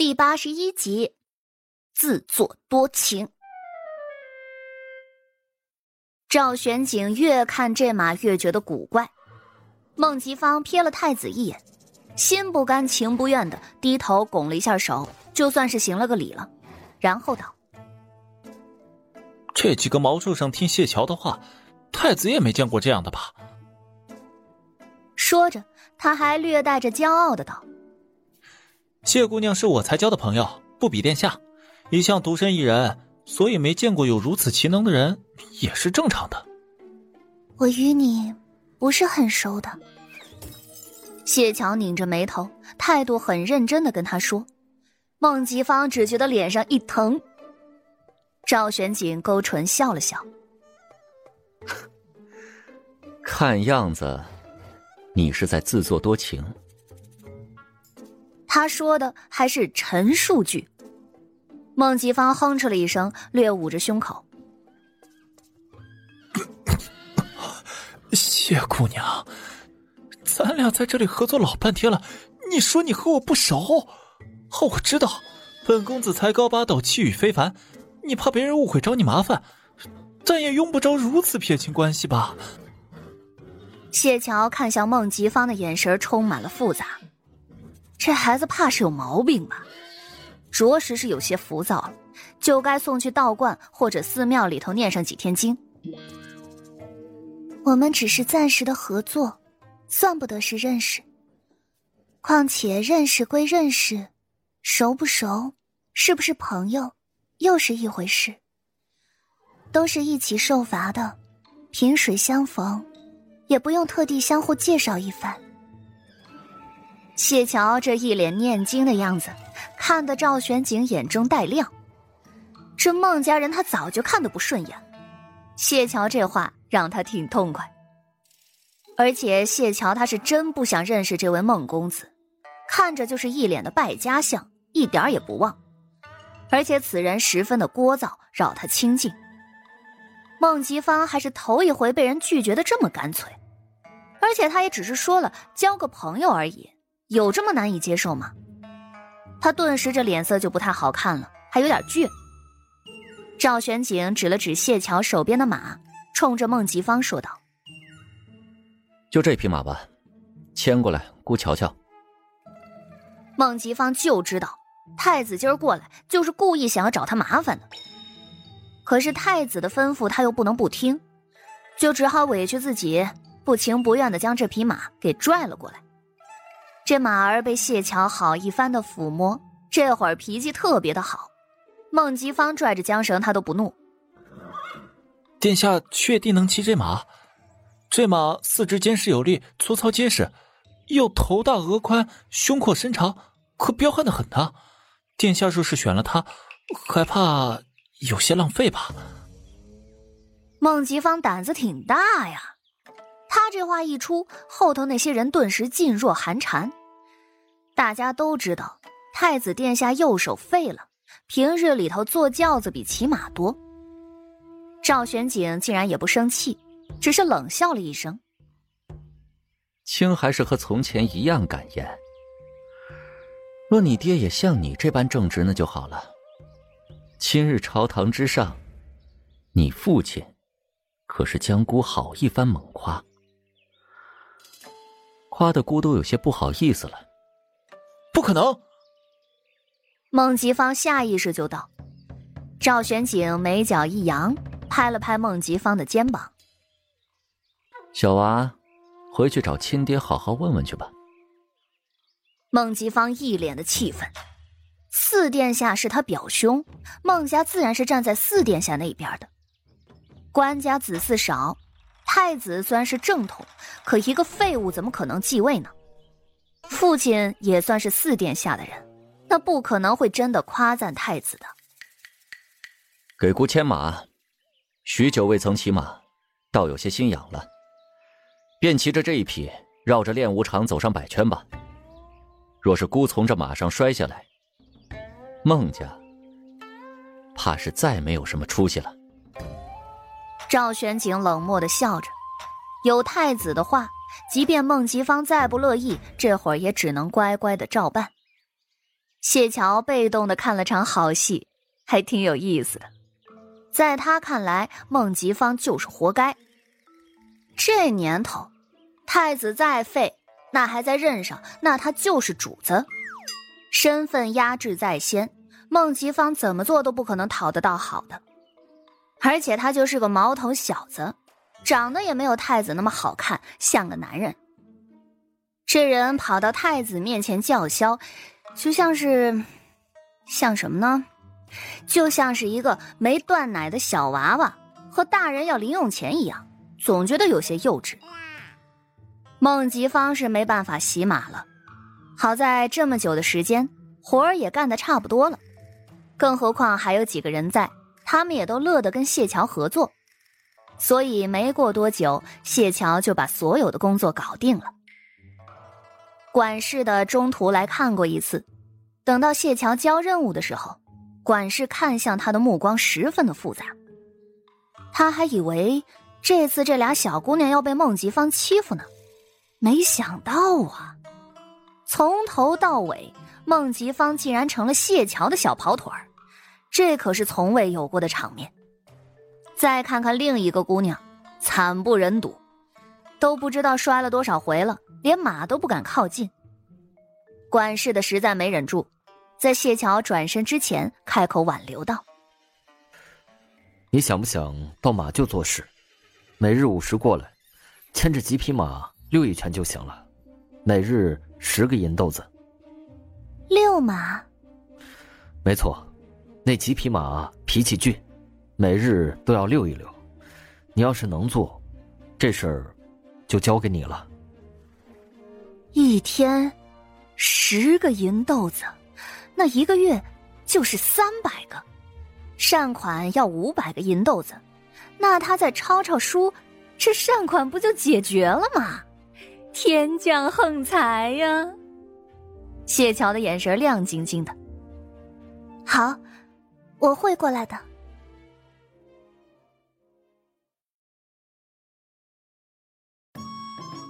第八十一集，自作多情。赵玄景越看这马越觉得古怪。孟吉芳瞥了太子一眼，心不甘情不愿的低头拱了一下手，就算是行了个礼了，然后道：“这几个毛畜生听谢桥的话，太子也没见过这样的吧？”说着，他还略带着骄傲的道。谢姑娘是我才交的朋友，不比殿下。一向独身一人，所以没见过有如此奇能的人，也是正常的。我与你不是很熟的。谢桥拧着眉头，态度很认真的跟他说。孟吉芳只觉得脸上一疼。赵玄景勾唇笑了笑，看样子，你是在自作多情。他说的还是陈述句。孟吉芳哼哧了一声，略捂着胸口。谢姑娘，咱俩在这里合作老半天了，你说你和我不熟？哦，我知道，本公子才高八斗，气宇非凡，你怕别人误会找你麻烦，但也用不着如此撇清关系吧？谢桥看向孟吉芳的眼神充满了复杂。这孩子怕是有毛病吧？着实是有些浮躁了，就该送去道观或者寺庙里头念上几天经。我们只是暂时的合作，算不得是认识。况且认识归认识，熟不熟，是不是朋友，又是一回事。都是一起受罚的，萍水相逢，也不用特地相互介绍一番。谢桥这一脸念经的样子，看得赵玄景眼中带亮。这孟家人他早就看得不顺眼，谢桥这话让他挺痛快。而且谢桥他是真不想认识这位孟公子，看着就是一脸的败家相，一点也不旺。而且此人十分的聒噪，扰他清静。孟吉芳还是头一回被人拒绝的这么干脆，而且他也只是说了交个朋友而已。有这么难以接受吗？他顿时这脸色就不太好看了，还有点倔。赵玄景指了指谢桥手边的马，冲着孟吉芳说道：“就这匹马吧，牵过来，姑瞧瞧。”孟吉芳就知道太子今儿过来就是故意想要找他麻烦的，可是太子的吩咐他又不能不听，就只好委屈自己，不情不愿的将这匹马给拽了过来。这马儿被谢桥好一番的抚摸，这会儿脾气特别的好。孟吉芳拽着缰绳，他都不怒。殿下确定能骑这马？这马四肢坚实有力，粗糙结实，又头大额宽，胸阔身长，可彪悍的很呐。殿下若是选了他，害怕有些浪费吧？孟吉芳胆子挺大呀，他这话一出，后头那些人顿时噤若寒蝉。大家都知道，太子殿下右手废了，平日里头坐轿子比骑马多。赵玄景竟然也不生气，只是冷笑了一声：“卿还是和从前一样敢言。若你爹也像你这般正直，那就好了。今日朝堂之上，你父亲可是将姑好一番猛夸，夸的姑都有些不好意思了。”不可能！孟吉芳下意识就道。赵玄景眉角一扬，拍了拍孟吉芳的肩膀：“小娃，回去找亲爹好好问问去吧。”孟吉芳一脸的气愤。四殿下是他表兄，孟家自然是站在四殿下那边的。官家子嗣少，太子虽然是正统，可一个废物怎么可能继位呢？父亲也算是四殿下的人，那不可能会真的夸赞太子的。给姑牵马，许久未曾骑马，倒有些心痒了。便骑着这一匹，绕着练武场走上百圈吧。若是姑从这马上摔下来，孟家怕是再没有什么出息了。赵玄景冷漠的笑着，有太子的话。即便孟吉芳再不乐意，这会儿也只能乖乖的照办。谢桥被动的看了场好戏，还挺有意思的。在他看来，孟吉芳就是活该。这年头，太子再废，那还在任上，那他就是主子，身份压制在先，孟吉芳怎么做都不可能讨得到好的。而且他就是个毛头小子，长得也没有太子那么好看，像个男人。这人跑到太子面前叫嚣，就像是，像什么呢？就像是一个没断奶的小娃娃和大人要零用钱一样，总觉得有些幼稚。孟吉芳是没办法洗马了，好在这么久的时间，活儿也干得差不多了，更何况还有几个人在。他们也都乐得跟谢桥合作，所以没过多久，谢桥就把所有的工作搞定了。管事的中途来看过一次，等到谢桥交任务的时候，管事看向他的目光十分的复杂。他还以为这次这俩小姑娘要被孟吉芳欺负呢，没想到啊，从头到尾，孟吉芳竟然成了谢桥的小跑腿儿。这可是从未有过的场面。再看看另一个姑娘，惨不忍睹，都不知道摔了多少回了，连马都不敢靠近。管事的实在没忍住，在谢桥转身之前开口挽留道：“你想不想到马厩做事？每日午时过来，牵着几匹马溜一圈就行了，每日十个银豆子。”遛马？没错。那几匹马脾气倔，每日都要遛一遛。你要是能做，这事儿就交给你了。一天十个银豆子，那一个月就是三百个。善款要五百个银豆子，那他再抄抄书，这善款不就解决了吗？天降横财呀！谢桥的眼神亮晶晶的。好。我会过来的。